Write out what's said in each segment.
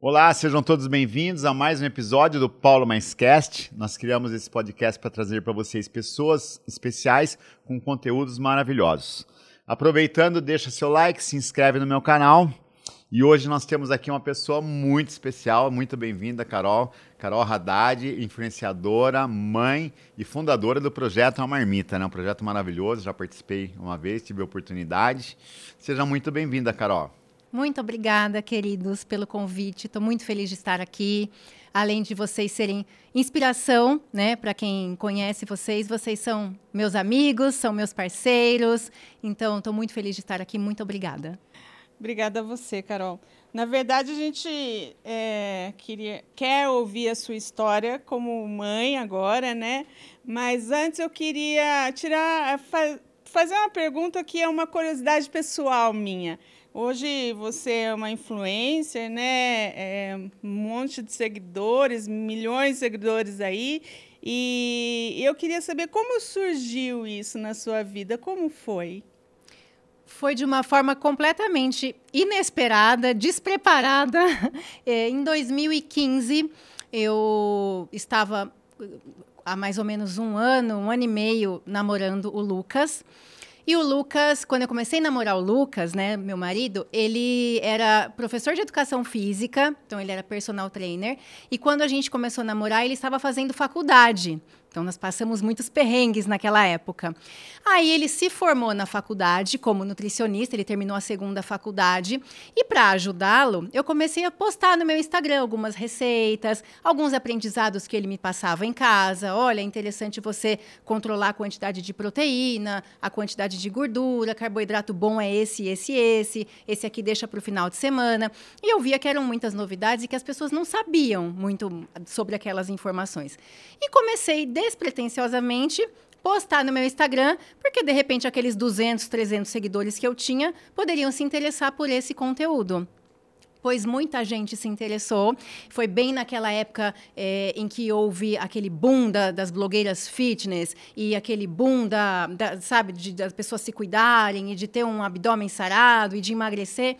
Olá, sejam todos bem-vindos a mais um episódio do Paulo Mais Cast. Nós criamos esse podcast para trazer para vocês pessoas especiais com conteúdos maravilhosos. Aproveitando, deixa seu like, se inscreve no meu canal. E hoje nós temos aqui uma pessoa muito especial, muito bem-vinda, Carol. Carol Haddad, influenciadora, mãe e fundadora do projeto A Marmita, né? Um projeto maravilhoso, já participei uma vez, tive a oportunidade. Seja muito bem-vinda, Carol. Muito obrigada, queridos, pelo convite. Estou muito feliz de estar aqui. Além de vocês serem inspiração, né, para quem conhece vocês, vocês são meus amigos, são meus parceiros. Então, estou muito feliz de estar aqui. Muito obrigada. Obrigada a você, Carol. Na verdade, a gente é, queria, quer ouvir a sua história como mãe agora, né? Mas antes eu queria tirar, fazer uma pergunta que é uma curiosidade pessoal minha. Hoje você é uma influencer, né? É, um monte de seguidores, milhões de seguidores aí. E eu queria saber como surgiu isso na sua vida, como foi? Foi de uma forma completamente inesperada, despreparada. É, em 2015, eu estava há mais ou menos um ano, um ano e meio namorando o Lucas. E o Lucas, quando eu comecei a namorar o Lucas, né, meu marido, ele era professor de educação física, então ele era personal trainer. E quando a gente começou a namorar, ele estava fazendo faculdade. Então, nós passamos muitos perrengues naquela época. Aí, ele se formou na faculdade como nutricionista, ele terminou a segunda faculdade. E, para ajudá-lo, eu comecei a postar no meu Instagram algumas receitas, alguns aprendizados que ele me passava em casa. Olha, é interessante você controlar a quantidade de proteína, a quantidade de gordura, carboidrato bom é esse, esse, esse, esse aqui deixa para o final de semana. E eu via que eram muitas novidades e que as pessoas não sabiam muito sobre aquelas informações. E comecei despretensiosamente postar no meu Instagram, porque de repente aqueles 200, 300 seguidores que eu tinha poderiam se interessar por esse conteúdo pois muita gente se interessou. Foi bem naquela época é, em que houve aquele boom da, das blogueiras fitness e aquele boom da, da sabe, de, das pessoas se cuidarem e de ter um abdômen sarado e de emagrecer.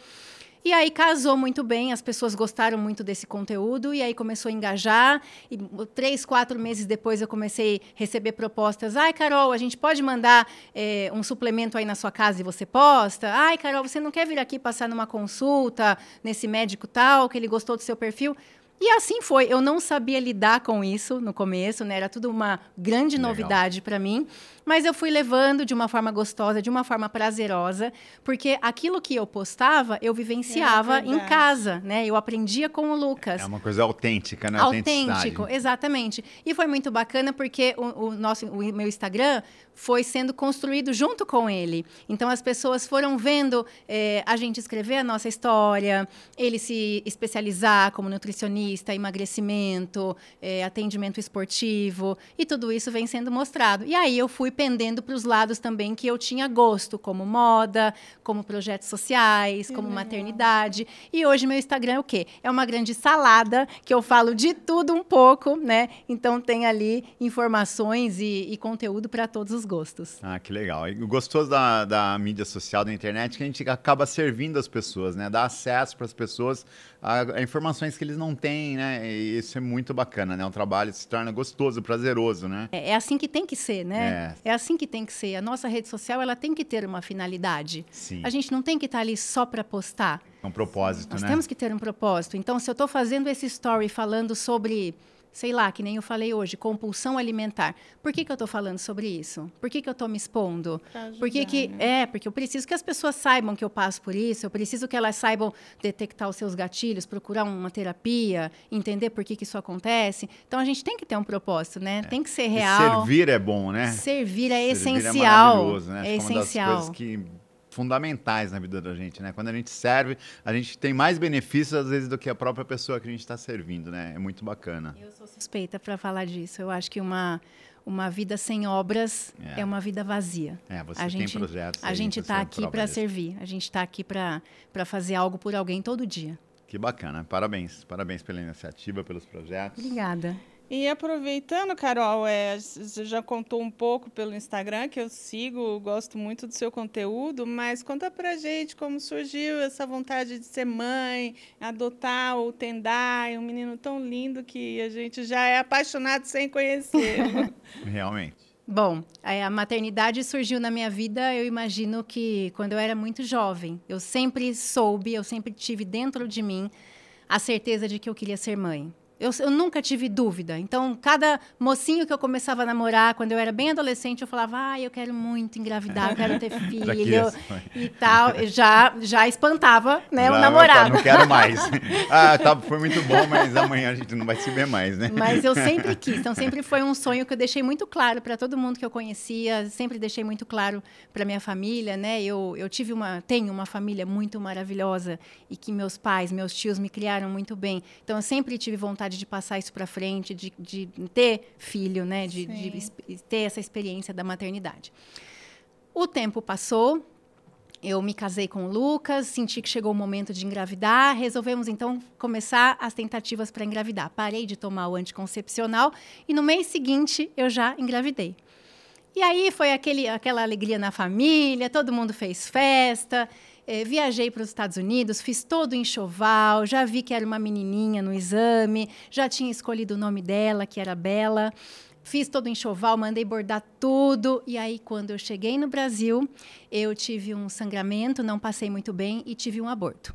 E aí casou muito bem, as pessoas gostaram muito desse conteúdo e aí começou a engajar. E três, quatro meses depois eu comecei a receber propostas. Ai, Carol, a gente pode mandar é, um suplemento aí na sua casa e você posta? Ai, Carol, você não quer vir aqui passar numa consulta nesse médico tal, que ele gostou do seu perfil? E assim foi. Eu não sabia lidar com isso no começo, né? Era tudo uma grande Legal. novidade para mim. Mas eu fui levando de uma forma gostosa, de uma forma prazerosa, porque aquilo que eu postava, eu vivenciava é em casa, né? Eu aprendia com o Lucas. É uma coisa autêntica, né? Autêntico, exatamente. E foi muito bacana porque o, o nosso, o meu Instagram foi sendo construído junto com ele. Então as pessoas foram vendo é, a gente escrever a nossa história, ele se especializar como nutricionista, emagrecimento, é, atendimento esportivo e tudo isso vem sendo mostrado. E aí eu fui pendendo para os lados também que eu tinha gosto, como moda, como projetos sociais, como maternidade. E hoje meu Instagram é o quê? É uma grande salada que eu falo de tudo um pouco, né? Então tem ali informações e, e conteúdo para todos os gostos. Ah, que legal. E o gostoso da, da mídia social, da internet, é que a gente acaba servindo as pessoas, né? Dá acesso para as pessoas a, a, informações que eles não têm, né? E isso é muito bacana, né? O trabalho se torna gostoso, prazeroso, né? É, é assim que tem que ser, né? É. é. assim que tem que ser. A nossa rede social, ela tem que ter uma finalidade. Sim. A gente não tem que estar ali só para postar. É um propósito, Nós né? Nós temos que ter um propósito. Então, se eu estou fazendo esse story falando sobre sei lá, que nem eu falei hoje, compulsão alimentar. Por que, que eu estou falando sobre isso? Por que, que eu estou me expondo? Ajudar, por que, que né? é? Porque eu preciso que as pessoas saibam que eu passo por isso. Eu preciso que elas saibam detectar os seus gatilhos, procurar uma terapia, entender por que, que isso acontece. Então a gente tem que ter um propósito, né? É. Tem que ser real. E servir é bom, né? Servir é Servir essencial. É, né? é essencial. É uma das coisas que fundamentais na vida da gente, né? Quando a gente serve, a gente tem mais benefícios às vezes do que a própria pessoa que a gente está servindo, né? É muito bacana. Eu sou suspeita para falar disso. Eu acho que uma uma vida sem obras é, é uma vida vazia. É, você a tem gente, projetos. A gente está aqui para servir. A gente está aqui para fazer algo por alguém todo dia. Que bacana. Parabéns. Parabéns pela iniciativa, pelos projetos. Obrigada. E aproveitando, Carol, é, você já contou um pouco pelo Instagram, que eu sigo, gosto muito do seu conteúdo, mas conta pra gente como surgiu essa vontade de ser mãe, adotar o Tendai, um menino tão lindo que a gente já é apaixonado sem conhecer. Realmente. Bom, a maternidade surgiu na minha vida, eu imagino que quando eu era muito jovem. Eu sempre soube, eu sempre tive dentro de mim a certeza de que eu queria ser mãe. Eu, eu, nunca tive dúvida. Então, cada mocinho que eu começava a namorar, quando eu era bem adolescente, eu falava, ah, eu quero muito engravidar, eu quero ter filho e tal. Já, já espantava né, o namorado. Não quero mais. ah, tá, foi muito bom, mas amanhã a gente não vai se ver mais, né? Mas eu sempre quis. Então, sempre foi um sonho que eu deixei muito claro para todo mundo que eu conhecia. Sempre deixei muito claro para minha família, né? Eu, eu tive uma, tenho uma família muito maravilhosa e que meus pais, meus tios me criaram muito bem. Então, eu sempre tive vontade vontade de passar isso para frente, de, de, ter filho, né? De, de, ter essa experiência da maternidade. O tempo passou, eu me casei com o Lucas, senti que chegou o momento de engravidar, resolvemos então começar as tentativas para engravidar. Parei de tomar o anticoncepcional e no mês seguinte eu já engravidei. E aí foi aquele, aquela alegria na família, todo mundo fez festa. É, viajei para os Estados Unidos, fiz todo o enxoval, já vi que era uma menininha no exame, já tinha escolhido o nome dela, que era Bela. Fiz todo o enxoval, mandei bordar tudo. E aí, quando eu cheguei no Brasil, eu tive um sangramento, não passei muito bem e tive um aborto.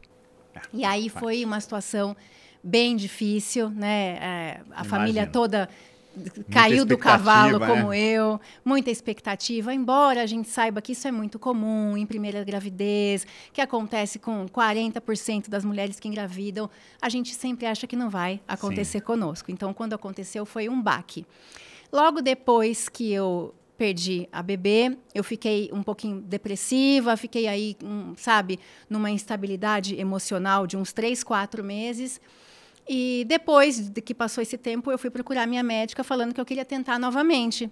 E aí foi uma situação bem difícil, né? É, a família toda caiu do cavalo né? como eu, muita expectativa, embora a gente saiba que isso é muito comum em primeira gravidez, que acontece com 40% das mulheres que engravidam, a gente sempre acha que não vai acontecer Sim. conosco. Então, quando aconteceu, foi um baque. Logo depois que eu perdi a bebê, eu fiquei um pouquinho depressiva, fiquei aí, um, sabe, numa instabilidade emocional de uns três, quatro meses. E depois de que passou esse tempo, eu fui procurar minha médica falando que eu queria tentar novamente.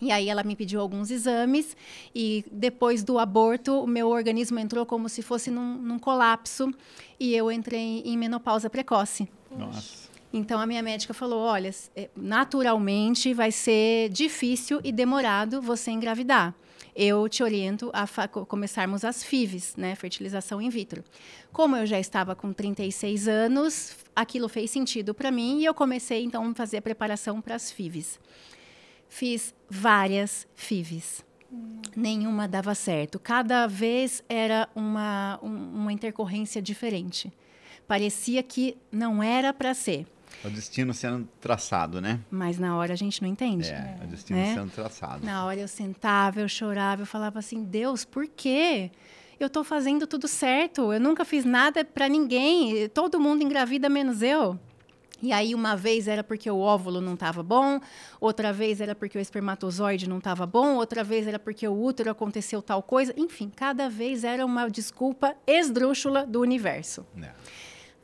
E aí ela me pediu alguns exames e depois do aborto o meu organismo entrou como se fosse num, num colapso e eu entrei em menopausa precoce. Nossa. Então a minha médica falou, olha, é, naturalmente vai ser difícil e demorado você engravidar eu te oriento a começarmos as FIVs, né, fertilização in vitro. Como eu já estava com 36 anos, aquilo fez sentido para mim e eu comecei então a fazer a preparação para as FIVs. Fiz várias FIVs. Hum. Nenhuma dava certo. Cada vez era uma, um, uma intercorrência diferente. Parecia que não era para ser. O destino sendo traçado, né? Mas na hora a gente não entende. É, o destino né? sendo traçado. Na hora eu sentava, eu chorava, eu falava assim: Deus, por quê? Eu estou fazendo tudo certo, eu nunca fiz nada para ninguém, todo mundo engravida menos eu. E aí, uma vez era porque o óvulo não estava bom, outra vez era porque o espermatozoide não estava bom, outra vez era porque o útero aconteceu tal coisa. Enfim, cada vez era uma desculpa esdrúxula do universo. É.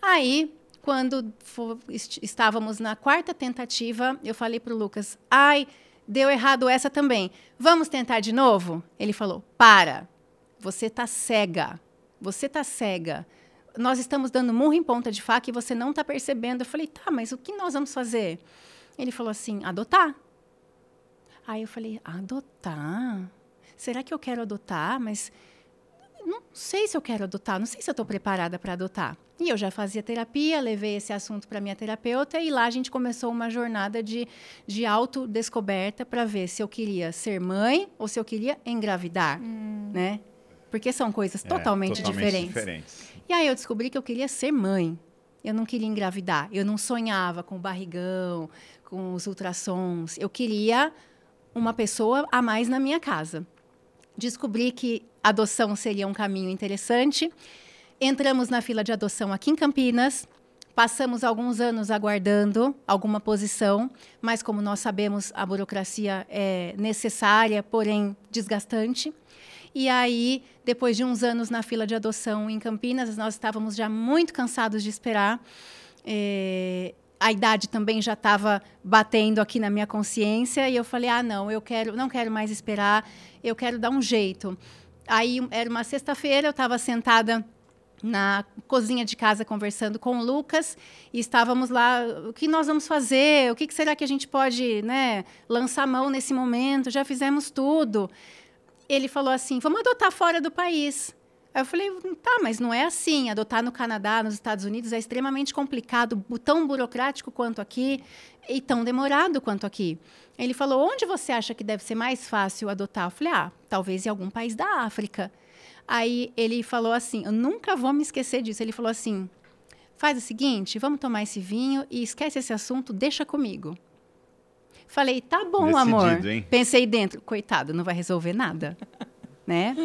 Aí, quando for, estávamos na quarta tentativa, eu falei para o Lucas: ai, deu errado essa também. Vamos tentar de novo? Ele falou: para, você está cega. Você está cega. Nós estamos dando murro em ponta de faca e você não está percebendo. Eu falei: tá, mas o que nós vamos fazer? Ele falou assim: adotar. Aí eu falei: adotar? Será que eu quero adotar? Mas não sei se eu quero adotar, não sei se eu estou preparada para adotar. E eu já fazia terapia, levei esse assunto para minha terapeuta e lá a gente começou uma jornada de, de autodescoberta para ver se eu queria ser mãe ou se eu queria engravidar, hum. né? Porque são coisas totalmente, é, totalmente diferentes. diferentes. E aí eu descobri que eu queria ser mãe. Eu não queria engravidar. Eu não sonhava com o barrigão, com os ultrassons. Eu queria uma pessoa a mais na minha casa. Descobri que adoção seria um caminho interessante. Entramos na fila de adoção aqui em Campinas. Passamos alguns anos aguardando alguma posição, mas como nós sabemos, a burocracia é necessária, porém desgastante. E aí, depois de uns anos na fila de adoção em Campinas, nós estávamos já muito cansados de esperar. É, a idade também já estava batendo aqui na minha consciência e eu falei: "Ah, não, eu quero, não quero mais esperar, eu quero dar um jeito". Aí era uma sexta-feira, eu estava sentada na cozinha de casa conversando com o Lucas e estávamos lá, o que nós vamos fazer? O que será que a gente pode, né, lançar mão nesse momento? Já fizemos tudo. Ele falou assim: "Vamos adotar fora do país". Aí eu falei: "Tá, mas não é assim. Adotar no Canadá, nos Estados Unidos é extremamente complicado, tão burocrático quanto aqui e tão demorado quanto aqui". Ele falou: "Onde você acha que deve ser mais fácil adotar?". Eu falei: "Ah, talvez em algum país da África". Aí ele falou assim: Eu nunca vou me esquecer disso. Ele falou assim: Faz o seguinte, vamos tomar esse vinho e esquece esse assunto, deixa comigo. Falei, tá bom, Decidido, amor. Hein? Pensei dentro, coitado, não vai resolver nada. né?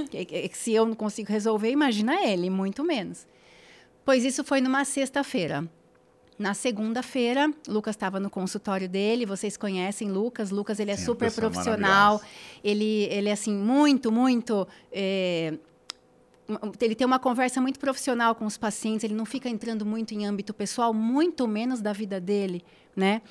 Se eu não consigo resolver, imagina ele, muito menos. Pois isso foi numa sexta-feira. Na segunda-feira, Lucas estava no consultório dele. Vocês conhecem Lucas? Lucas ele é Sim, super profissional. Ele, ele é assim muito, muito é, ele tem uma conversa muito profissional com os pacientes, ele não fica entrando muito em âmbito pessoal, muito menos da vida dele, né?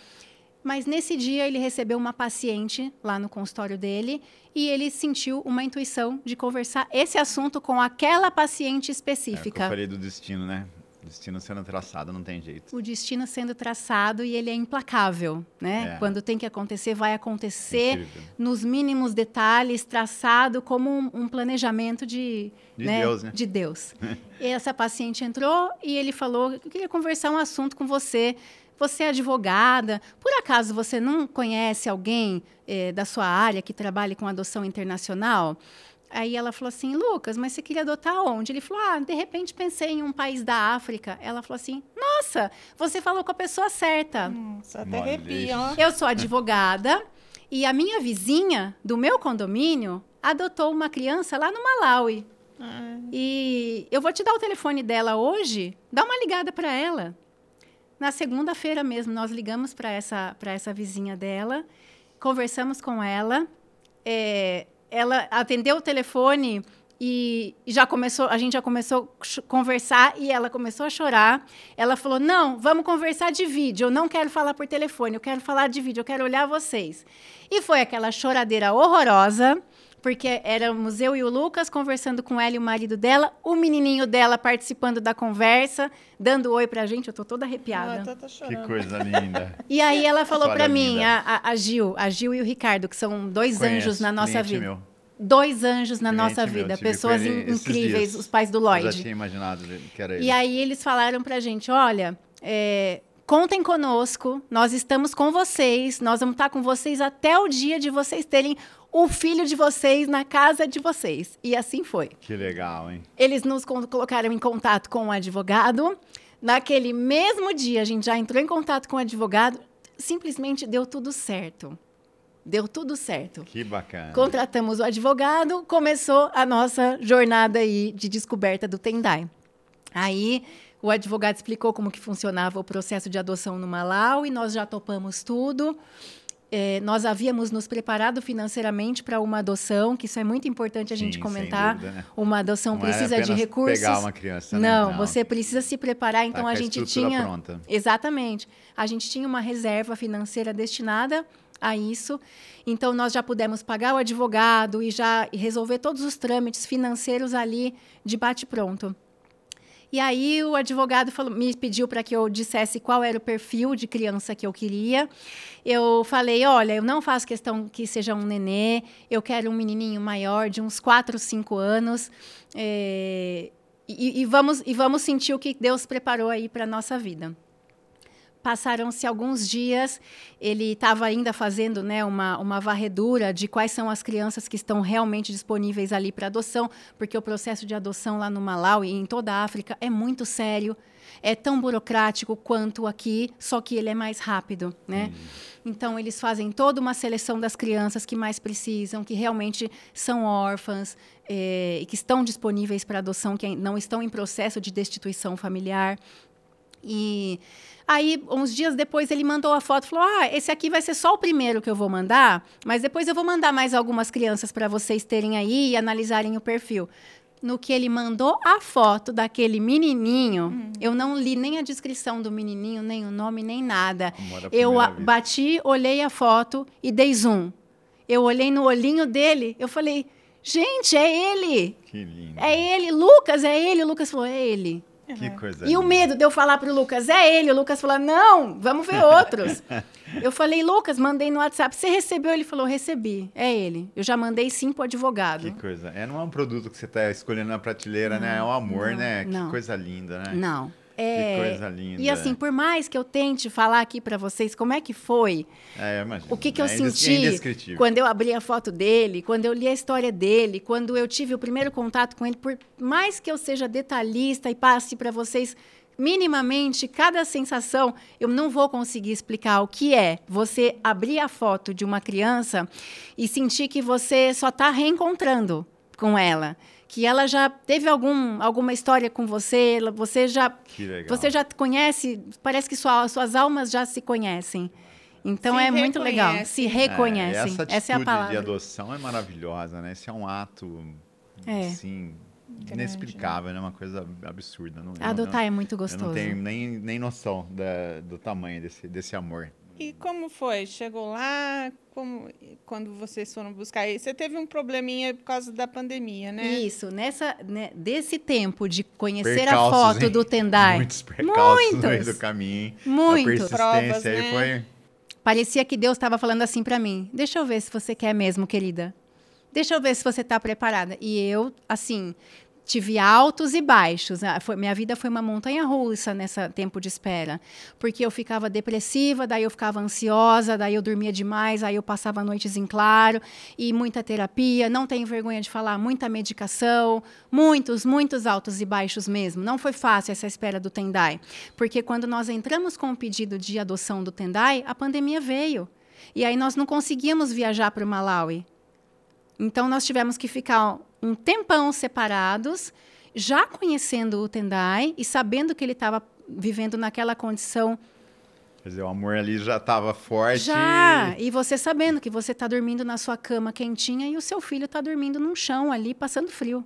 Mas nesse dia ele recebeu uma paciente lá no consultório dele e ele sentiu uma intuição de conversar esse assunto com aquela paciente específica. É, eu falei do destino, né? Destino sendo traçado, não tem jeito. O destino sendo traçado e ele é implacável, né? É. Quando tem que acontecer, vai acontecer Incrível. nos mínimos detalhes, traçado como um, um planejamento de, de né? Deus, né? De Deus. e essa paciente entrou e ele falou: Eu queria conversar um assunto com você. Você é advogada. Por acaso você não conhece alguém eh, da sua área que trabalhe com adoção internacional? Aí ela falou assim, Lucas, mas você queria adotar onde? Ele falou, ah, de repente pensei em um país da África. Ela falou assim, nossa, você falou com a pessoa certa. Hum, só até arrepia, ó. Eu sou advogada e a minha vizinha do meu condomínio adotou uma criança lá no Malawi. Ah. E eu vou te dar o telefone dela hoje, dá uma ligada para ela. Na segunda-feira mesmo, nós ligamos para essa, essa vizinha dela, conversamos com ela. É, ela atendeu o telefone e já começou, a gente já começou a conversar e ela começou a chorar. Ela falou: "Não, vamos conversar de vídeo. Eu não quero falar por telefone, eu quero falar de vídeo, eu quero olhar vocês". E foi aquela choradeira horrorosa, porque éramos eu e o Lucas conversando com ela e o marido dela, o menininho dela participando da conversa, dando oi pra gente. Eu tô toda arrepiada. Ah, tô, tô que coisa linda. E aí ela falou para mim, a, a, Gil, a Gil e o Ricardo, que são dois Conheço, anjos na nossa vida. Meu dois anjos na cliente nossa vida, pessoas incríveis, os pais do Lloyd. Eu já tinha imaginado que era ele. E aí eles falaram pra gente, olha, é, contem conosco, nós estamos com vocês, nós vamos estar com vocês até o dia de vocês terem o filho de vocês na casa de vocês. E assim foi. Que legal, hein? Eles nos colocaram em contato com o advogado. Naquele mesmo dia, a gente já entrou em contato com o advogado, simplesmente deu tudo certo. Deu tudo certo. Que bacana. Contratamos o advogado, começou a nossa jornada aí de descoberta do Tendai. Aí o advogado explicou como que funcionava o processo de adoção no Malau e nós já topamos tudo. É, nós havíamos nos preparado financeiramente para uma adoção, que isso é muito importante a Sim, gente comentar. Dúvida, né? Uma adoção Não precisa de recursos. Pegar uma criança, né? Não, Não, você precisa se preparar. Então tá a gente tinha. Pronta. Exatamente. A gente tinha uma reserva financeira destinada a isso. Então, nós já pudemos pagar o advogado e já resolver todos os trâmites financeiros ali de bate-pronto. E aí o advogado falou, me pediu para que eu dissesse qual era o perfil de criança que eu queria. Eu falei, olha, eu não faço questão que seja um nenê, eu quero um menininho maior, de uns 4, 5 anos. É, e, e, vamos, e vamos sentir o que Deus preparou aí para a nossa vida. Passaram-se alguns dias, ele estava ainda fazendo né, uma, uma varredura de quais são as crianças que estão realmente disponíveis ali para adoção, porque o processo de adoção lá no Malau e em toda a África é muito sério, é tão burocrático quanto aqui, só que ele é mais rápido. Né? Hum. Então, eles fazem toda uma seleção das crianças que mais precisam, que realmente são órfãs é, e que estão disponíveis para adoção, que não estão em processo de destituição familiar. E Aí, uns dias depois, ele mandou a foto, falou: Ah, esse aqui vai ser só o primeiro que eu vou mandar, mas depois eu vou mandar mais algumas crianças para vocês terem aí e analisarem o perfil. No que ele mandou a foto daquele menininho, hum. eu não li nem a descrição do menininho, nem o nome, nem nada. Eu bati, olhei a foto e dei zoom. Eu olhei no olhinho dele, eu falei, Gente, é ele! Que lindo. É ele, Lucas, é ele. O Lucas falou, é ele. Que coisa E o linda. medo de eu falar pro Lucas, é ele. O Lucas falou, não, vamos ver outros. eu falei, Lucas, mandei no WhatsApp. Você recebeu? Ele falou, recebi. É ele. Eu já mandei sim pro advogado. Que coisa. É, não é um produto que você está escolhendo na prateleira, né? É um amor, não, né? não. Que coisa linda, né? Não. É, coisa linda. E assim, por mais que eu tente falar aqui pra vocês como é que foi, É, imagina. o que, que eu é senti quando eu abri a foto dele, quando eu li a história dele, quando eu tive o primeiro contato com ele, por mais que eu seja detalhista e passe para vocês minimamente cada sensação, eu não vou conseguir explicar o que é você abrir a foto de uma criança e sentir que você só está reencontrando com ela. Que ela já teve algum, alguma história com você, você já Que legal. você já conhece, parece que sua- suas almas já se conhecem. Então Se é muito legal. Se reconhecem. É, essa atitude Essa é a de palavra. adoção é maravilhosa, né? Esse é um ato, É. assim, inexplicável, né? Uma coisa absurda. Não, eu não- Adotar é muito Eu gostoso. não tenho nem, nem noção da- do tamanho desse, desse amor. E como foi? Chegou lá, como, quando vocês foram buscar? Você teve um probleminha por causa da pandemia, né? Isso, nessa, né, desse tempo de conhecer Percalços, a foto hein? do Tendai. Muitos percalços no meio Muitos. do caminho. hein? Muitos. persistência Provas, aí né? foi... Parecia que Deus estava falando assim para mim: Deixa eu ver se você quer mesmo, querida. Deixa eu ver se você está preparada. E eu, assim, tive altos e baixos. Ah, foi- minha vida foi uma montanha russa nessa tempo de espera. Porque eu ficava depressiva, daí eu ficava ansiosa, daí eu dormia demais, aí eu passava noites em claro, e muita terapia, não tenho vergonha de falar, muita medicação, muitos, muitos altos e baixos mesmo. Não foi fácil essa espera do Tendai. Porque quando nós entramos com o pedido de adoção do Tendai, a pandemia veio. E aí nós não conseguíamos viajar para o Malawi. Então nós tivemos que ficar um tempão separados, já conhecendo o Tendai e sabendo que ele estava vivendo naquela condição Quer dizer, o amor ali já estava forte. já. E você sabendo que você está dormindo na sua cama quentinha e o seu filho está dormindo num chão ali, passando frio,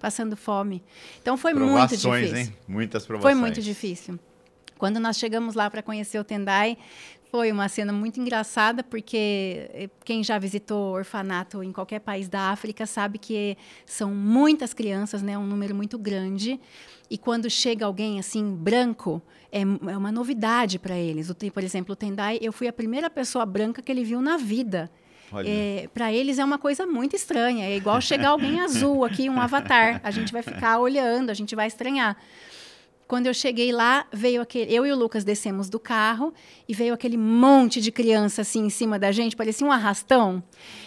passando fome. Então foi muito Provações, difícil. hein? Muitas Foi provações. muito difícil. Quando nós chegamos lá para conhecer o Tendai, foi uma cena muito engraçada, porque eh, quem já visitou orfanato em qualquer país da África sabe que são muitas crianças, né, um número muito grande. E quando chega alguém assim branco, é, é uma novidade para eles. O, por exemplo, o Tendai, eu fui a primeira pessoa branca que ele viu na vida. Olha. para eles é uma coisa muito estranha. É igual chegar alguém azul aqui, um avatar. A gente vai ficar olhando, a gente vai estranhar. Quando eu cheguei lá, veio aquele. Eu e o Lucas descemos do carro e veio aquele monte de criança assim em cima da gente, parecia um arrastão.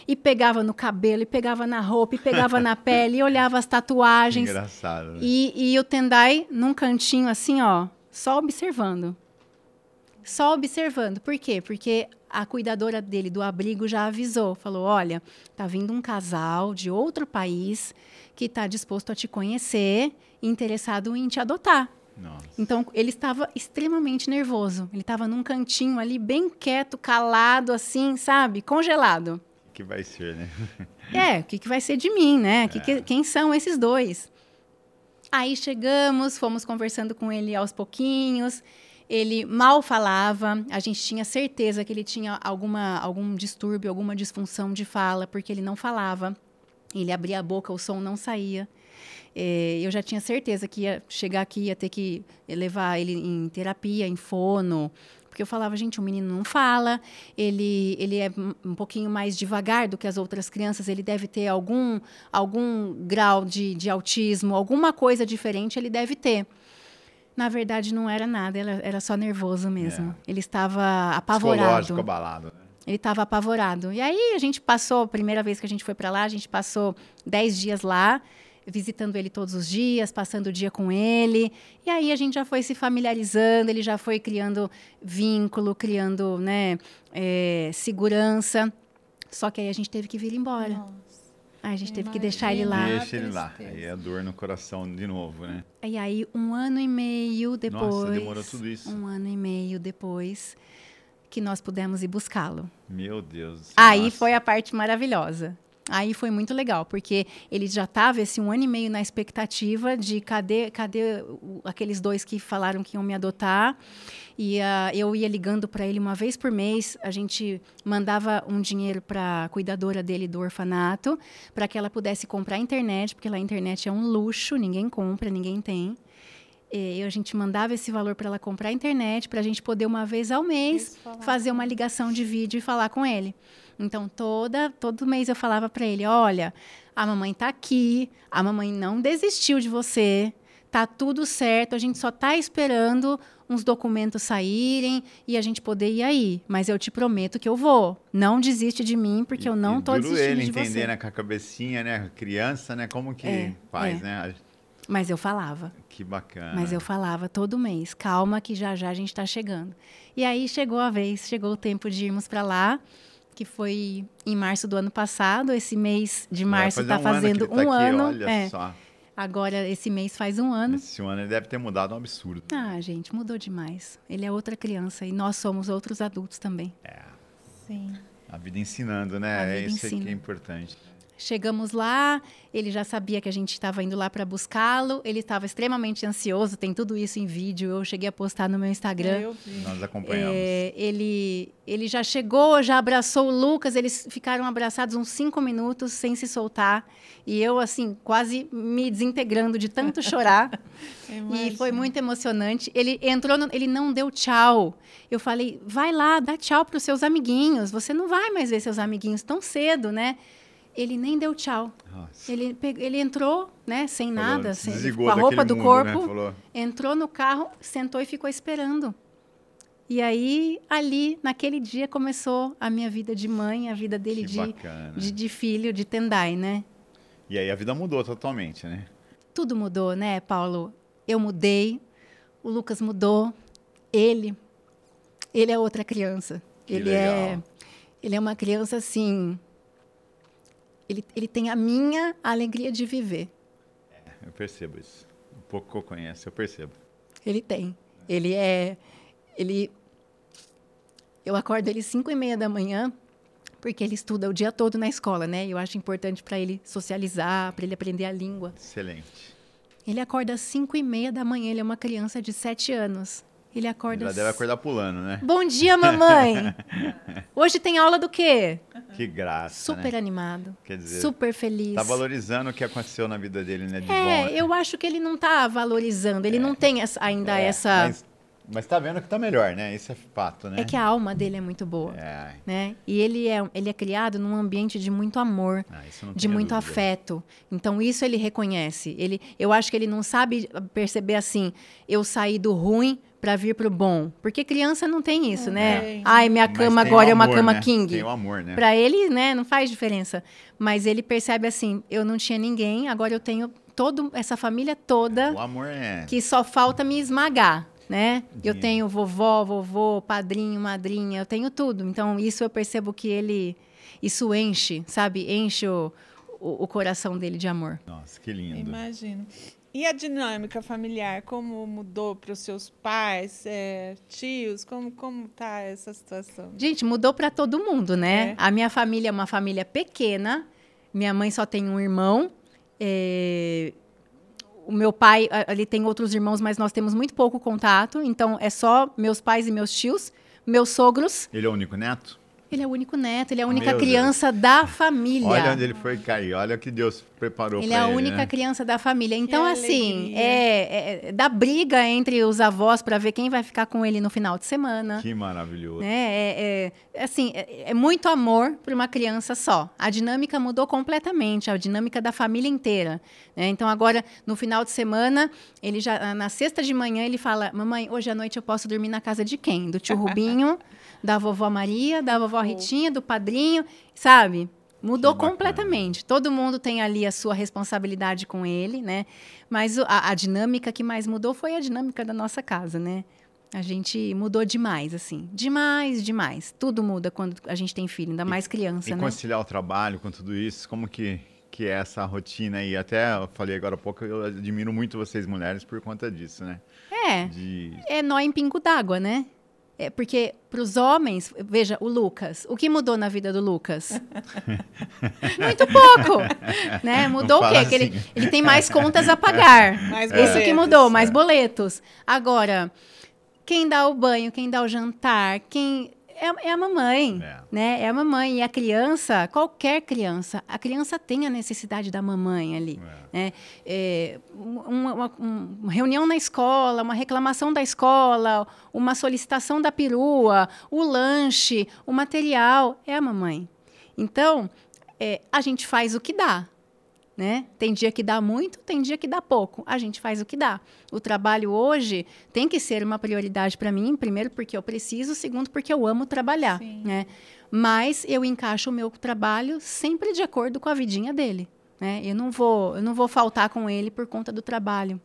E pegava no cabelo, e pegava na roupa, e pegava na pele, e olhava as tatuagens. Engraçado. Né? E, e o Tendai num cantinho assim, ó, só observando. Só observando. Por quê? Porque a cuidadora dele do abrigo já avisou, falou: "Olha, tá vindo um casal de outro país que está disposto a te conhecer interessado em te adotar". Nossa. Então, ele estava extremamente nervoso. Ele estava num cantinho ali, bem quieto, calado, assim, sabe? Congelado. O que vai ser, né? É, o que, que vai ser de mim, né? Que que- quem são esses dois? Aí chegamos, fomos conversando com ele aos pouquinhos. Ele mal falava, a gente tinha certeza que ele tinha alguma, algum distúrbio, alguma disfunção de fala, porque ele não falava. Ele abria a boca, o som não saía. Eh, eu já tinha certeza que ia chegar aqui, ia ter que levar ele em terapia, em fono, porque eu falava, gente, o menino não fala, ele, ele é um- pouquinho mais devagar do que as outras crianças, ele deve ter algum, algum grau de, de autismo, alguma coisa diferente ele deve ter. Na verdade, não era nada, era, era só nervoso mesmo. Ele estava apavorado. Abalado. né? Ele estava apavorado. E aí a gente passou, a primeira vez que a gente foi para lá, a gente passou dez dias lá, visitando ele todos os dias, passando o dia com ele. E aí a gente já foi se familiarizando, ele já foi criando vínculo, criando né, eh, segurança. Só que aí a gente teve que vir embora. Nossa. Aí a gente teve que deixar ele lá. Deixa ele lá. Aí é dor no coração de novo, né? E aí, um ano e meio depois. Nossa, demorou tudo isso. Um ano e meio depois que nós pudemos ir buscá-lo. Meu Deus. Aí Nossa. foi a parte maravilhosa. Aí foi muito legal, porque ele já estava esse um ano e meio na expectativa de cadê, cadê aqueles dois que falaram que iam me adotar. E uh, eu ia ligando para ele uma vez por mês. A gente mandava um dinheiro para a cuidadora dele do orfanato, para que ela pudesse comprar internet, porque lá a internet é um luxo, ninguém compra, ninguém tem. E a gente mandava esse valor para ela comprar a internet, para a gente poder, uma vez ao mês, fazer uma ligação de vídeo e falar com ele. Então, toda, todo mês eu falava para ele: olha, a mamãe está aqui, a mamãe não desistiu de você, tá tudo certo, a gente só está esperando uns documentos saírem e a gente poder ir aí. Mas eu te prometo que eu vou. Não desiste de mim, porque e, eu não tô desistindo ele de entender, você. né, com a cabecinha, né, criança, né, como que é, faz, é. né? Mas eu falava. Que bacana. Mas eu falava todo mês, calma que já já a gente está chegando. E aí chegou a vez, chegou o tempo de irmos para lá, que foi em março do ano passado. Esse mês de março está um fazendo ano tá um aqui, ano. Olha é. só. Agora, esse mês faz um ano. Esse ano ele deve ter mudado um absurdo. Ah, gente, mudou demais. Ele é outra criança e nós somos outros adultos também. É. Sim. A vida ensinando, né? A vida é isso ensina. que é importante. Chegamos lá, ele já sabia que a gente estava indo lá para buscá-lo, ele estava extremamente ansioso, tem tudo isso em vídeo, eu cheguei a postar no meu Instagram. Eu vi. Nós acompanhamos. É, ele, ele já chegou, já abraçou o Lucas, eles ficaram abraçados uns cinco minutos sem se soltar. E eu, assim, quase me desintegrando de tanto chorar. e foi muito emocionante. Ele entrou, no, ele não deu tchau. Eu falei, vai lá, dá tchau para os seus amiguinhos. Você não vai mais ver seus amiguinhos tão cedo, né? Ele nem deu tchau. Nossa. Ele, ele entrou, né, sem Falou, nada, se sem, com a roupa do mundo, corpo, né? Entrou no carro, sentou e ficou esperando. E aí, ali, naquele dia, começou a minha vida de mãe, a vida dele de, de, de filho, de Tendai, né? E aí a vida mudou totalmente, né? Tudo mudou, né, Paulo? Eu mudei, o Lucas mudou, ele, ele é outra criança. Que ele é, legal. ele é uma criança assim. Ele, ele tem a minha alegria de viver. Eu percebo isso. Um pouco que eu conheço, eu percebo. Ele tem. Ele é. Ele. Eu acordo ele cinco e meia da manhã, porque ele estuda o dia todo na escola, né? Eu acho importante para ele socializar, para ele aprender a língua. Excelente. Ele acorda às cinco e meia da manhã. Ele é uma criança de sete anos. Ele acorda. Já deve acordar pulando, né? Bom dia, mamãe. Hoje tem aula do quê? Que graça, Super né? animado. Quer dizer, super feliz. Tá valorizando o que aconteceu na vida dele, né? De bom. É, né? eu acho que ele não tá valorizando. Ele não tem essa- ainda É, essa. Mas, mas tá vendo que tá melhor, né? Isso é fato, né? É que a alma dele é muito boa. É. né? E ele é, ele é criado num ambiente de muito amor, Ah, isso não de muito dúvida. afeto. Então isso ele reconhece. Ele, eu acho que ele não sabe perceber assim, eu saí do ruim para vir pro bom, porque criança não tem isso, né? tem. Ai, minha cama agora o é uma amor, cama né? king. Tem o amor, né? Para ele, né, não faz diferença. Mas ele percebe assim, eu não tinha ninguém, agora eu tenho toda essa família toda O amor é. que só falta me esmagar, né? Eu Dinheiro. tenho vovó, vovô, padrinho, madrinha, eu tenho tudo. Então, isso eu percebo que ele. Isso enche, sabe? Enche o, o, o coração dele de amor. Nossa, que lindo. Imagino. E a dinâmica familiar, como mudou para os seus pais, é, tios? Como, como tá essa situação? Gente, mudou para todo mundo, né? É. A minha família é uma família pequena. Minha mãe só tem um irmão. é, O meu pai, ele tem outros irmãos, mas nós temos muito pouco contato. Então, é só meus pais e meus tios. Meus sogros, Ele é o único neto? Ele é o único neto, ele é a única Meu criança da família. Olha onde ele foi cair. Olha o que Deus preparou Ele pra é a ele, única né? criança da família. Então, assim, alegria. é, é, dá briga entre os avós para ver quem vai ficar com ele no final de semana. Que maravilhoso. Né? É, é- assim, é, é muito amor para uma criança só. A dinâmica mudou completamente, a dinâmica da família inteira. né? Então, agora, no final de semana, ele já na sexta de manhã, ele fala: Mamãe, hoje à noite eu posso dormir na casa de quem? Do tio Rubinho, da vovó Maria, da vovó Ritinha, do padrinho, sabe? Mudou completamente. Todo mundo tem ali a sua responsabilidade com ele, né? Mas a, a dinâmica que mais mudou foi a dinâmica da nossa casa, né? A gente mudou demais, assim. Demais, demais. Tudo muda quando a gente tem filho, ainda mais criança, E né? conciliar o trabalho com tudo isso, como que, que é essa rotina aí? Até eu falei agora há pouco, eu admiro muito vocês mulheres por conta disso, né? É, De é nó em pingo d'água, né? É porque para os homens, veja, o Lucas, o que mudou na vida do Lucas? Muito pouco, né? Mudou o quê? Fala Que ele, assim. ele tem mais contas a pagar. Mais Isso que boletos. mudou, mais boletos. Agora, quem dá o banho, quem dá o jantar, quem é, é a mamãe, É. né? É a mamãe e a criança, qualquer criança, a criança tem a necessidade da mamãe ali, né? É, uma, uma- uma reunião na escola, uma reclamação da escola, uma solicitação da perua, o lanche, o material, é a mamãe. Então, é, a gente faz o que dá, né? Tem dia que dá muito, tem dia que dá pouco. A gente faz o que dá. O trabalho hoje tem que ser uma prioridade para mim, primeiro porque eu preciso, segundo porque eu amo trabalhar, Sim. né? Mas eu encaixo o meu trabalho sempre de acordo com a vidinha dele, né? Eu não vou, eu não vou faltar com ele por conta do trabalho.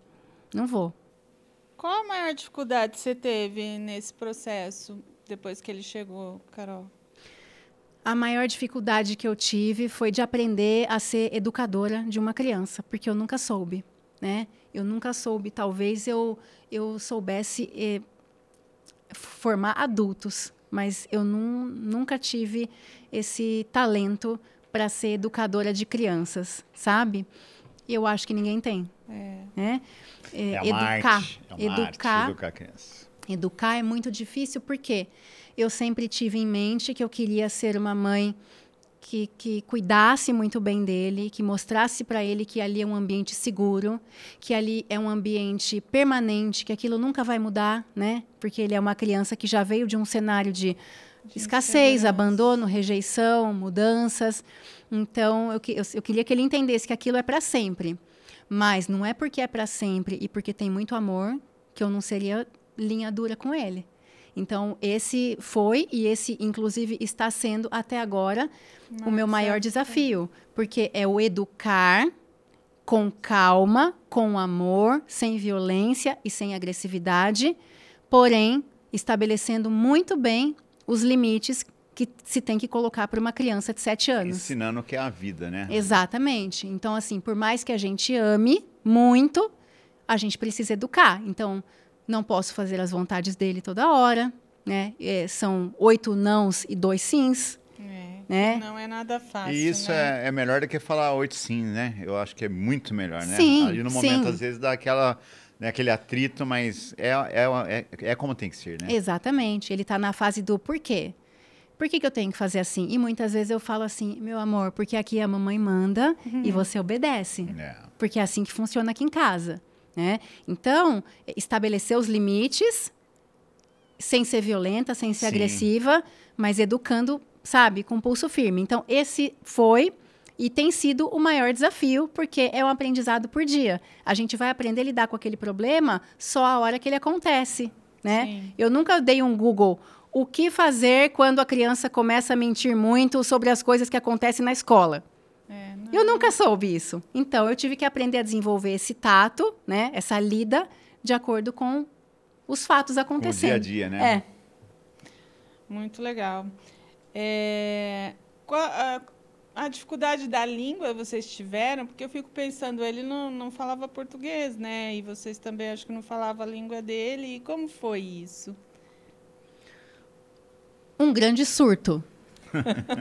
Não vou. Qual a maior dificuldade que você teve nesse processo depois que ele chegou, Carol? A maior dificuldade que eu tive foi de aprender a ser educadora de uma criança, porque eu nunca soube, né? Eu nunca soube, talvez eu eu soubesse eh, formar adultos, mas eu nun- nunca tive esse talento para ser educadora de crianças, sabe? E eu acho que ninguém tem, É. né? É uma educar, arte. É uma educar arte educar a criança. Educar é muito difícil porque eu sempre tive em mente que eu queria ser uma mãe que, que cuidasse muito bem dele, que mostrasse para ele que ali é um ambiente seguro, que ali é um ambiente permanente, que aquilo nunca vai mudar, né? Porque ele é uma criança que já veio de um cenário de, escassez, abandono, rejeição, mudanças. Então, eu, eu, eu queria que ele entendesse que aquilo é para sempre. Mas não é porque é para sempre e porque tem muito amor que eu não seria linha dura com ele. Então, esse foi e esse, inclusive, está sendo até agora o meu maior desafio. Porque é o educar com calma, com amor, sem violência e sem agressividade, porém, estabelecendo muito bem os limites que se tem que colocar para uma criança de 7 anos. Ensinando o que é a vida, né? Exatamente. Então, assim, por mais que a gente ame muito, a gente precisa educar. Então, não posso fazer as vontades dele toda hora, né? É, são oito nãos e dois sims, É. né? Não é nada fácil. E isso né? é, é melhor do que falar oito sim, né? Eu acho que é muito melhor, né? Sim, Ali no momento, sim. às vezes, dá aquela, né, aquele atrito, mas é, é, é, é como tem que ser, né? Exatamente. Ele está na fase do porquê. Por que, que eu tenho que fazer assim? E muitas vezes eu falo assim, meu amor, porque aqui a mamãe manda e você obedece. É. porque é assim que funciona aqui em casa, né? Então, estabelecer os limites sem ser violenta, sem ser Sim. agressiva, mas educando, sabe, com pulso firme. Então, esse foi e tem sido o maior desafio, porque é um aprendizado por dia. A gente vai aprender a lidar com aquele problema só a hora que ele acontece, né? Sim. Eu nunca dei um Google o que fazer quando a criança começa a mentir muito sobre as coisas que acontecem na escola. É, não- Eu nunca soube isso. Então, eu tive que aprender a desenvolver esse tato, né? Essa lida, de acordo com os fatos Com o acontecendo. dia a dia, né? É. Muito legal. É, qual a, a dificuldade da língua vocês tiveram? Porque eu fico pensando, ele não, não falava português, né? E vocês também acho que não falavam a língua dele. E como foi isso? Um grande surto.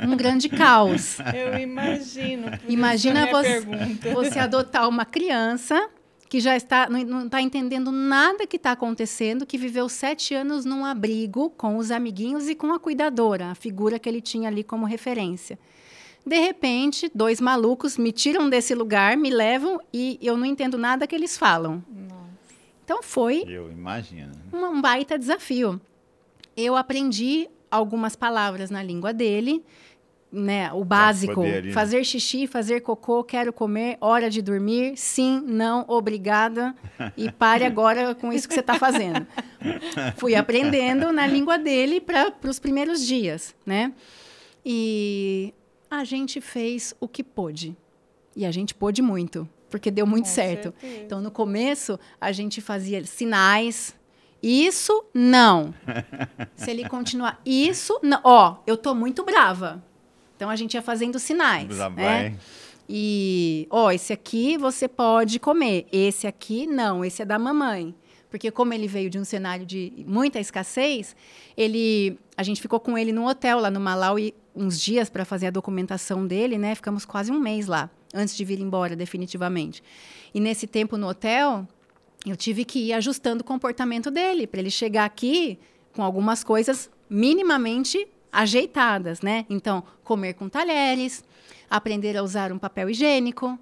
Um grande caos. Eu imagino. Imagina você, você adotar uma criança que já está não está entendendo nada que está acontecendo, que viveu sete anos num abrigo com os amiguinhos e com a cuidadora, a figura que ele tinha ali como referência. De repente, dois malucos me tiram desse lugar, me levam e eu não entendo nada que eles falam. Nossa. Então foi Eu imagino. um um baita desafio. Eu aprendi algumas palavras na língua dele, né? O básico, ali, né? fazer xixi, fazer cocô, quero comer, hora de dormir, sim, não, obrigada e pare agora com isso que você está fazendo. Fui aprendendo na língua dele para os primeiros dias, né? E a gente fez o que pôde. E a gente pôde muito, porque deu muito Com certo. certeza. Então, no começo, a gente fazia sinais. Isso, não. Se ele continuar, isso, não. Ó, eu tô muito brava. Então, a gente ia fazendo sinais. Já né? vai. E, ó, esse aqui você pode comer. Esse aqui, não. Esse é da mamãe. porque como ele veio de um cenário de muita escassez, ele, a gente ficou com ele no hotel lá no Malawi uns dias para fazer a documentação dele, né? Ficamos quase um mês lá antes de vir embora definitivamente. E nesse tempo no hotel, eu tive que ir ajustando o comportamento dele para ele chegar aqui com algumas coisas minimamente ajeitadas, né? Então, comer com talheres, aprender a usar um papel higiênico,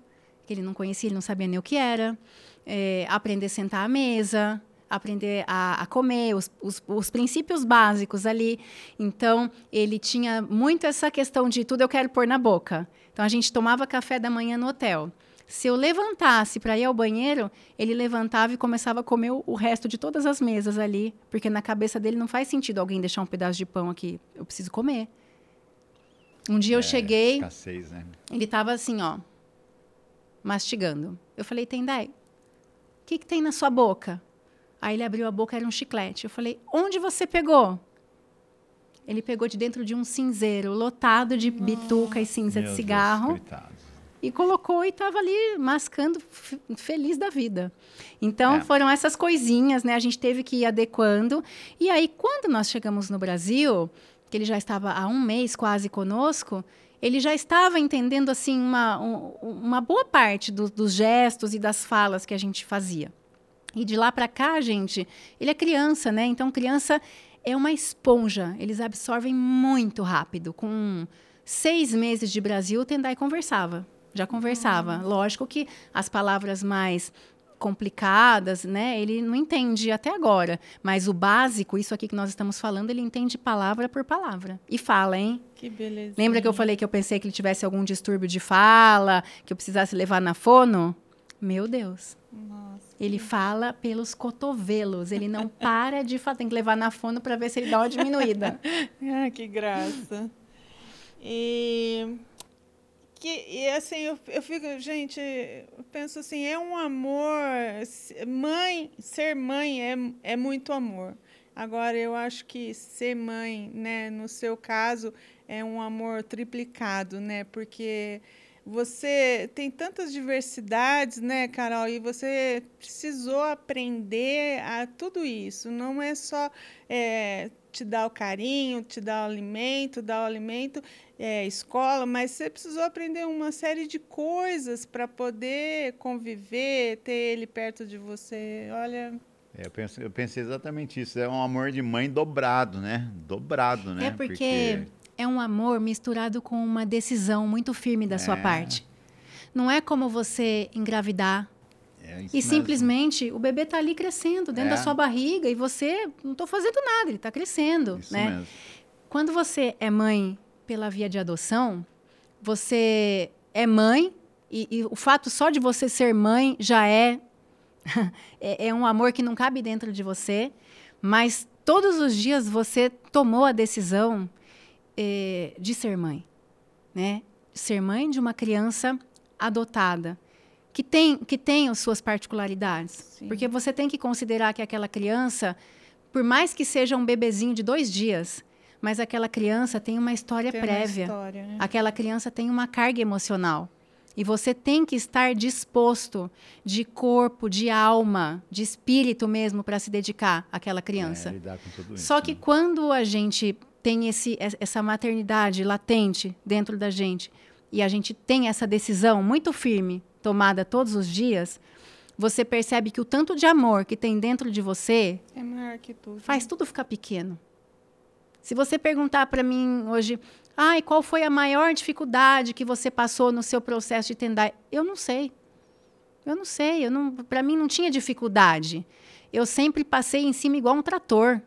que ele não conhecia, ele não sabia nem o que era, é, aprender a sentar à mesa, aprender a, a comer, os, os, os, princípios básicos ali. Então, ele tinha muito essa questão de tudo eu quero pôr na boca. Então, a gente tomava café da manhã no hotel. Se eu levantasse para ir ao banheiro, ele levantava e começava a comer o, resto de todas as mesas ali, porque na cabeça dele não faz sentido alguém deixar um pedaço de pão aqui. Eu preciso comer. Um dia é, eu cheguei, escassez, né? ele estava assim, ó, mastigando. Eu falei, Tendai, o que, que tem na sua boca? Aí ele abriu a boca, era um chiclete. Eu falei, onde você pegou? Ele pegou de dentro de um cinzeiro lotado de bituca e cinza de cigarro. Deus, e colocou e estava ali mascando, feliz da vida. Então, é. foram essas coisinhas, né? A gente teve que ir adequando. E aí, quando nós chegamos no Brasil, que ele já estava há um mês quase conosco, ele já estava entendendo, assim, uma, um, uma boa parte do, dos gestos e das falas que a gente fazia. E de lá para cá, gente, ele é criança, né? Então, criança é uma esponja. Eles absorvem muito rápido. Com seis meses de Brasil, o Tendai conversava já conversava. Uhum. Lógico que as palavras mais complicadas, né? Ele não entende até agora, mas o básico, isso aqui que nós estamos falando, ele entende palavra por palavra e fala, hein? Que beleza. Lembra que eu falei que eu pensei que ele tivesse algum distúrbio de fala, que eu precisasse levar na fono? Meu Deus. Nossa. Ele fala pelos cotovelos, ele não para de falar, tem que levar na fono para ver se ele dá uma diminuída. ah, que graça. E que e assim eu, eu fico gente eu penso assim é um amor mãe ser mãe é, é muito amor. Agora eu acho que ser mãe né no seu caso é um amor triplicado né porque você tem tantas diversidades, né, Carol? E você precisou aprender a tudo isso. Não é só é, te dar o carinho, te dar o alimento, dar o alimento, é, escola, mas você precisou aprender uma série de coisas para poder conviver, ter ele perto de você. Olha. É, eu, penso, eu pensei exatamente isso. É um amor de mãe dobrado, né? Dobrado, né? É porque, porque... é um amor misturado com uma decisão muito firme da é. sua parte. Não é como você engravidar. É e simplesmente o bebê está ali crescendo dentro da é. sua barriga e você não estou fazendo nada, ele está crescendo, isso né? Mesmo. Quando você é mãe pela via de adoção, você é mãe e, e o fato só de você ser mãe já é, é, é um amor que não cabe dentro de você, mas todos os dias você tomou a decisão eh, de ser mãe, né? Ser mãe de uma criança adotada que tem que tem as suas particularidades, Sim. porque você tem que considerar que aquela criança, por mais que seja um bebezinho de dois dias, mas aquela criança tem uma história tem prévia. Uma história, né? Aquela criança tem uma carga emocional. E você tem que estar disposto de corpo, de alma, de espírito mesmo para se dedicar àquela criança. É, isso, Só que né? quando a gente tem esse, essa maternidade latente dentro da gente e a gente tem essa decisão muito firme tomada todos os dias, você percebe que o tanto de amor que tem dentro de você é tudo, faz né? tudo ficar pequeno. Se você perguntar para mim hoje, ai, qual foi a maior dificuldade que você passou no seu processo de Tendai? Eu não sei. Eu não sei, eu não, para mim não tinha dificuldade. Eu sempre passei em cima igual um trator.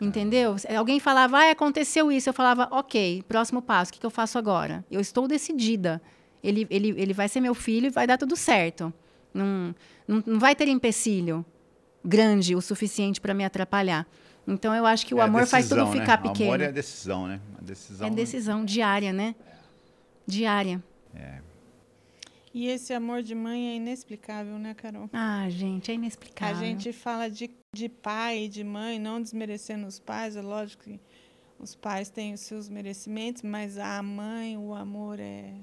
Entendeu? Alguém falava, ah, aconteceu isso. Eu falava, ok, próximo passo, o que, que eu faço agora? Eu estou decidida. Ele, ele, ele vai ser meu filho e vai dar tudo certo. Não, não, não vai ter empecilho grande o suficiente para me atrapalhar. Então eu acho que o é amor decisão, faz tudo ficar né? pequeno. O amor é decisão, né? A decisão, é decisão diária, né? Diária. É. E esse amor de mãe é inexplicável, né, Carol? Ah, gente, é inexplicável. A gente fala de, de pai e de mãe, não desmerecendo os pais, é lógico que os pais têm os seus merecimentos, mas a mãe, o amor é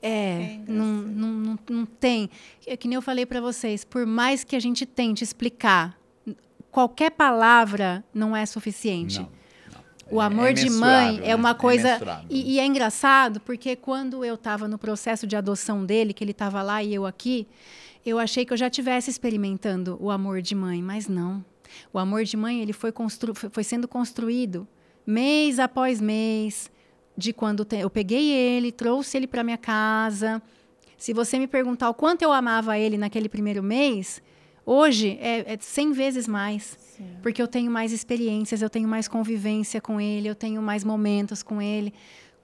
É, não, não, não, não, tem. É que nem eu falei para vocês, por mais que a gente tente explicar, qualquer palavra não é suficiente. Não. O é amor é de mãe é né? uma é coisa. É e, e, é engraçado, porque quando eu estava no processo de adoção dele, que ele estava lá e eu aqui, eu achei que eu já estivesse experimentando o amor de mãe, mas não. O amor de mãe ele foi, constru foi sendo construído mês após mês, de quando eu peguei ele, trouxe ele para minha casa. Se você me perguntar o quanto eu amava ele naquele primeiro mês, hoje é, é 100 vezes mais. Sim. Porque eu tenho mais experiências, eu tenho mais convivência com ele, eu tenho mais momentos com ele.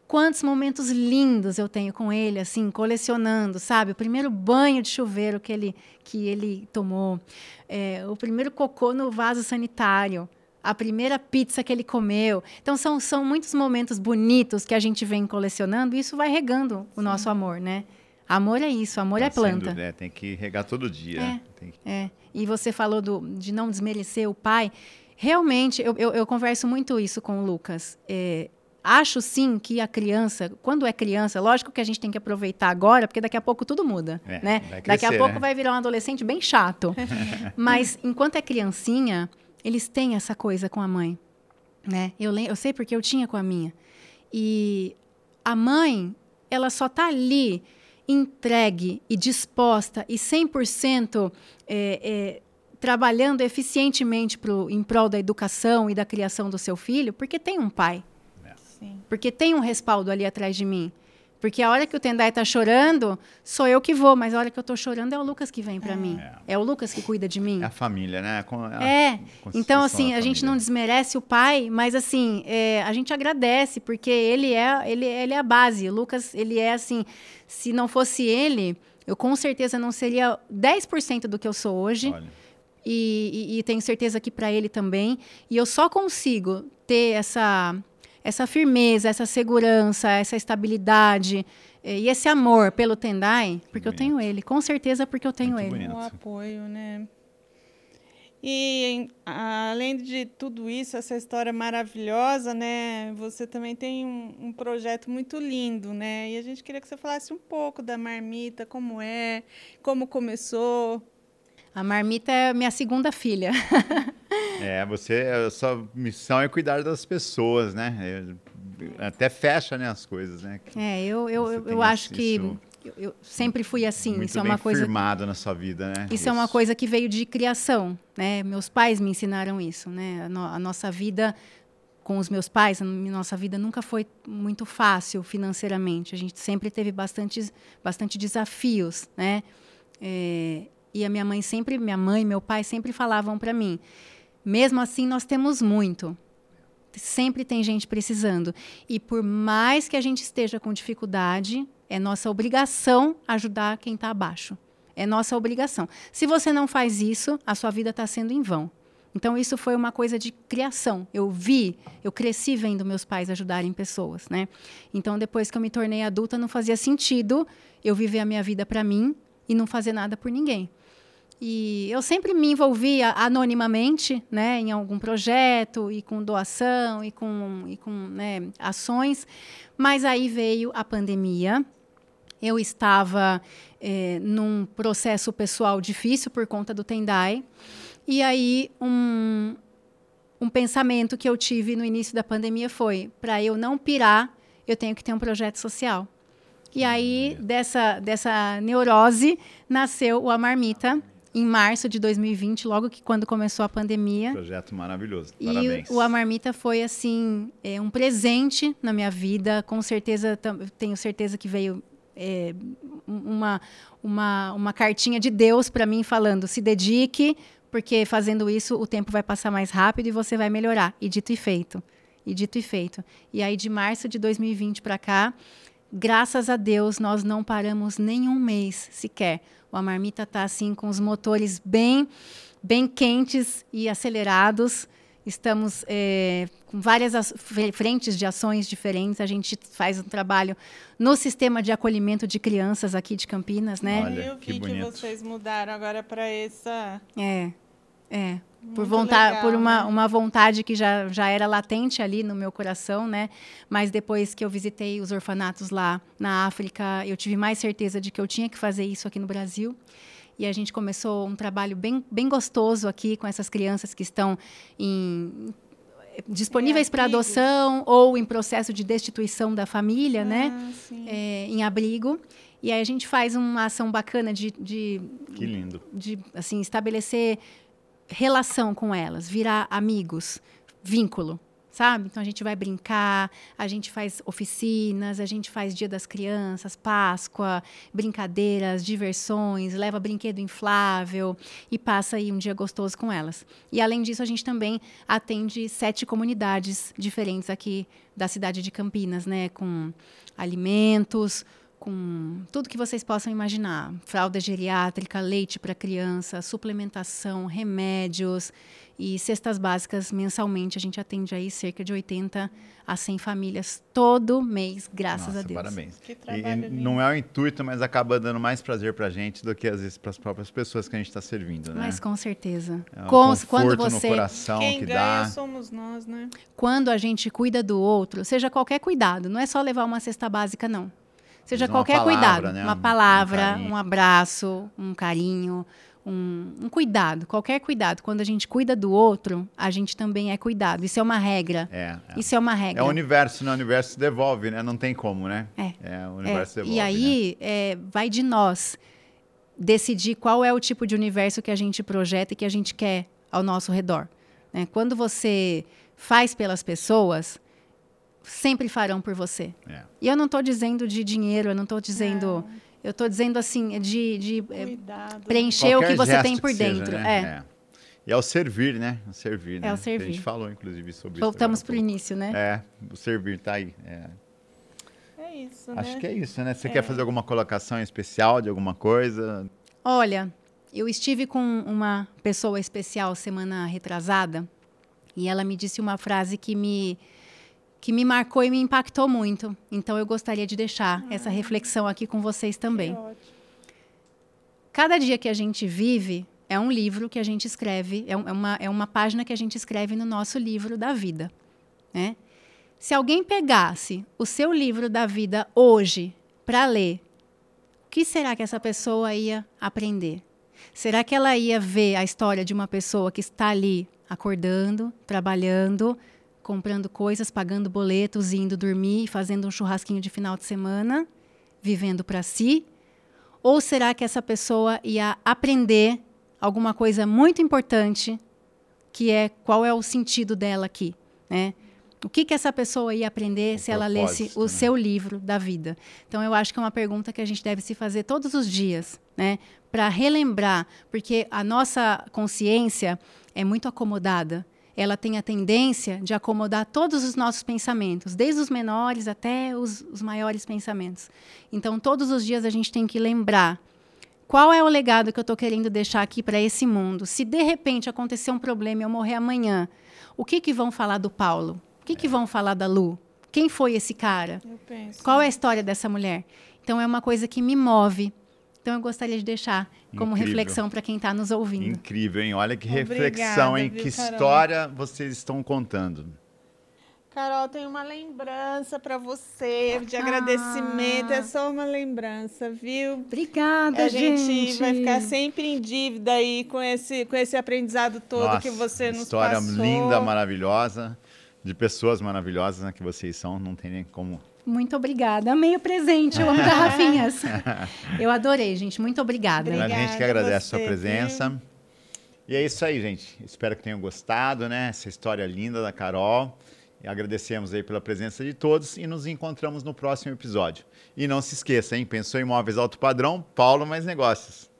Quantos momentos lindos eu tenho com ele, assim, colecionando, sabe? O primeiro banho de chuveiro que ele, que ele tomou, é, o primeiro cocô no vaso sanitário, a primeira pizza que ele comeu. Então, são, são muitos momentos bonitos que a gente vem colecionando e isso vai regando o nosso amor, né? Amor é isso, amor é, é planta. Dúvida, é, tem que regar todo dia. É, é. E você falou do, de não desmerecer o pai. Realmente, eu, eu, eu converso muito isso com o Lucas. É, Acho sim que a criança, quando é criança, lógico que a gente tem que aproveitar agora, porque daqui a pouco tudo muda, é, né? Crescer, daqui a pouco né? vai virar um adolescente bem chato. Mas enquanto é criancinha, eles têm essa coisa com a mãe, né? Eu, eu sei porque eu tinha com a minha. E a mãe, ela só tá ali entregue e disposta e 100% é, é, trabalhando eficientemente pro, em prol da educação e da criação do seu filho, porque tem um pai. Sim. Porque tem um respaldo ali atrás de mim. Porque a hora que o Tendai está chorando, sou eu que vou, mas a hora que eu estou chorando é o Lucas que vem para é. mim. É. é. o Lucas que cuida de mim. É a família, né? É. é. Então, assim, a gente não desmerece o pai, mas, assim, é, a gente agradece, porque ele é, ele, ele é a base. O Lucas, ele é, assim, se não fosse ele, eu com certeza não seria 10% do que eu sou hoje. Olha. E, e, e tenho certeza que para ele também. E eu só consigo ter essa essa firmeza, essa segurança, essa estabilidade eh, e esse amor pelo Tendai, porque eu tenho ele, com certeza porque eu tenho Muito ele. Um apoio, né? E além de tudo isso, essa história maravilhosa, né? Você também tem um, um, projeto muito lindo, né? E a gente queria que você falasse um pouco da marmita, como é, como começou. A marmita é minha segunda filha. é, você, a sua missão é cuidar das pessoas, né? Até fecha, né, as coisas, né? É, eu, eu, eu, eu acho que eu, eu, sempre fui assim. Muito isso é uma coisa firmado na sua vida, né? Isso, isso, é uma coisa que veio de criação, né? Meus pais me ensinaram isso, né? A, no, a nossa vida com os meus pais, a nossa vida nunca foi muito fácil financeiramente. A gente sempre teve bastante, bastante desafios, né? É, e a minha mãe sempre, minha mãe e meu pai sempre falavam para mim: mesmo assim, nós temos muito. Sempre tem gente precisando. E por mais que a gente esteja com dificuldade, é nossa obrigação ajudar quem está abaixo. É nossa obrigação. Se você não faz isso, a sua vida está sendo em vão. Então isso foi uma coisa de criação. Eu vi, eu cresci vendo meus pais ajudarem pessoas, né? Então depois que eu me tornei adulta, não fazia sentido eu viver a minha vida para mim e não fazer nada por ninguém. E eu sempre me envolvia anonimamente, né, em algum projeto e com doação e com, e com né, ações, mas aí veio a pandemia. Eu estava é, num processo pessoal difícil por conta do Tendai, e aí um, um pensamento que eu tive no início da pandemia foi: para eu não pirar, eu tenho que ter um projeto social. E aí, dessa, dessa neurose, nasceu o A Marmita, em março de 2020, logo que quando começou a pandemia. Projeto maravilhoso. Parabéns. E o, o A Marmita foi assim é, um presente na minha vida. Com certeza, tenho certeza que veio é, uma, uma, uma cartinha de Deus para mim falando: se dedique, porque fazendo isso o tempo vai passar mais rápido e você vai melhorar. E dito e feito. E dito e feito. E aí, de março de 2020 para cá, graças a Deus, nós não paramos nenhum mês sequer a marmita está assim com os motores bem, bem quentes e acelerados. Estamos é, com várias frentes de ações diferentes. A gente faz um trabalho no sistema de acolhimento de crianças aqui de Campinas, né? Olha, Eu vi que, que vocês mudaram agora para essa. É, é. Por vontade, por uma, né? uma vontade que já, já era latente ali no meu coração, né? Mas depois que eu visitei os orfanatos lá na África, eu tive mais certeza de que eu tinha que fazer isso aqui no Brasil. E a gente começou um trabalho bem, bem gostoso aqui com essas crianças que estão em disponíveis é, para adoção ou em processo de destituição da família, né? ah, né? É, em abrigo. E aí a gente faz uma ação bacana de, de que lindo de assim estabelecer relação com elas, virar amigos, vínculo, sabe? Então a gente vai brincar, a gente faz oficinas, a gente faz Dia das Crianças, Páscoa, brincadeiras, diversões, leva brinquedo inflável e passa aí um dia gostoso com elas. E além disso, a gente também atende sete comunidades diferentes aqui da cidade de Campinas, né? Com alimentos, com tudo que vocês possam imaginar: fralda geriátrica, leite para criança, suplementação, remédios e cestas básicas mensalmente. A gente atende aí cerca de 80 a 100 famílias todo mês, graças Nossa, a Deus. Parabéns. Que trabalho e, não é o intuito, mas acaba dando mais prazer para a gente do que às vezes para as próprias pessoas que a gente está servindo, né? Mas com certeza. É um com, quando você no coração Quem que ganha dá. somos nós, né? Quando a gente cuida do outro, seja qualquer cuidado, não é só levar uma cesta básica não. Seja qualquer palavra, cuidado, né? uma palavra, um, um, abraço, um carinho, um, um, cuidado, qualquer cuidado. Quando a gente cuida do outro, a gente também é cuidado. Isso é uma regra. É, é. Isso é uma regra. É o universo, né? O universo devolve, né? Não tem como, né? É. é o universo é. devolve. E aí né? é, vai de nós decidir qual é o tipo de universo que a gente projeta e que a gente quer ao nosso redor. Né? Quando você faz pelas pessoas, sempre farão por você. É. E eu não estou dizendo de dinheiro, eu não estou dizendo. Não. Eu estou dizendo assim, de, de é, preencher Qualquer o que você tem por dentro. Seja, né? é. é. E é o servir, né? O servir, né? É o servir. a gente falou, inclusive, sobre Voltamos isso. Voltamos para o início, né? É, o servir tá aí. É, é isso, Acho né? que é isso, né? Você é. quer fazer alguma colocação especial de alguma coisa? Olha, eu estive com uma pessoa especial semana retrasada e ela me disse uma frase que me que me marcou e me impactou muito. Então eu gostaria de deixar ah, essa reflexão aqui com vocês também. Cada dia que a gente vive é um livro que a gente escreve, é, é uma, é uma página que a gente escreve no nosso livro da vida. Né? Se alguém pegasse o seu livro da vida hoje para ler, o que será que essa pessoa ia aprender? Será que ela ia ver a história de uma pessoa que está ali acordando, trabalhando, comprando coisas, pagando boletos, indo dormir, fazendo um churrasquinho de final de semana, vivendo para si? Ou será que essa pessoa ia aprender alguma coisa muito importante, que é qual é o sentido dela aqui, né? O que, que essa pessoa ia aprender o se ela lesse o né? seu livro da vida? Então, eu acho que é uma pergunta que a gente deve se fazer todos os dias, né? Para relembrar, porque a nossa consciência é muito acomodada ela tem a tendência de acomodar todos os nossos pensamentos, desde os menores até os, os maiores pensamentos. Então, todos os dias a gente tem que lembrar qual é o legado que eu estou querendo deixar aqui para esse mundo. Se de repente acontecer um problema e eu morrer amanhã, o que, que vão falar do Paulo? O que, que vão falar da Lu? Quem foi esse cara? Qual é a história dessa mulher? Então, é uma coisa que me move. Então, eu gostaria de deixar como Incrível. reflexão para quem está nos ouvindo. Incrível, hein? Olha que Obrigada, reflexão, hein? Viu, que Carol? história vocês estão contando. Carol, tem uma lembrança para você de ah. agradecimento. É só uma lembrança, viu? Obrigada, a gente. A gente vai ficar sempre em dívida aí com esse, com esse aprendizado todo Nossa, que você nos história passou. História linda, maravilhosa, de pessoas maravilhosas né, que vocês são. Não tem nem como muito obrigada. Amei o presente. Eu amo garrafinhas. Eu adorei, gente. Muito obrigada. obrigada a gente que agradece a sua presença. Viu? E é isso aí, gente. Espero que tenham gostado, né? Essa história linda da Carol. E agradecemos aí pela presença de todos e nos encontramos no próximo episódio. E não se esqueça, hein? Pensou em imóveis alto padrão? Paulo Mais Negócios.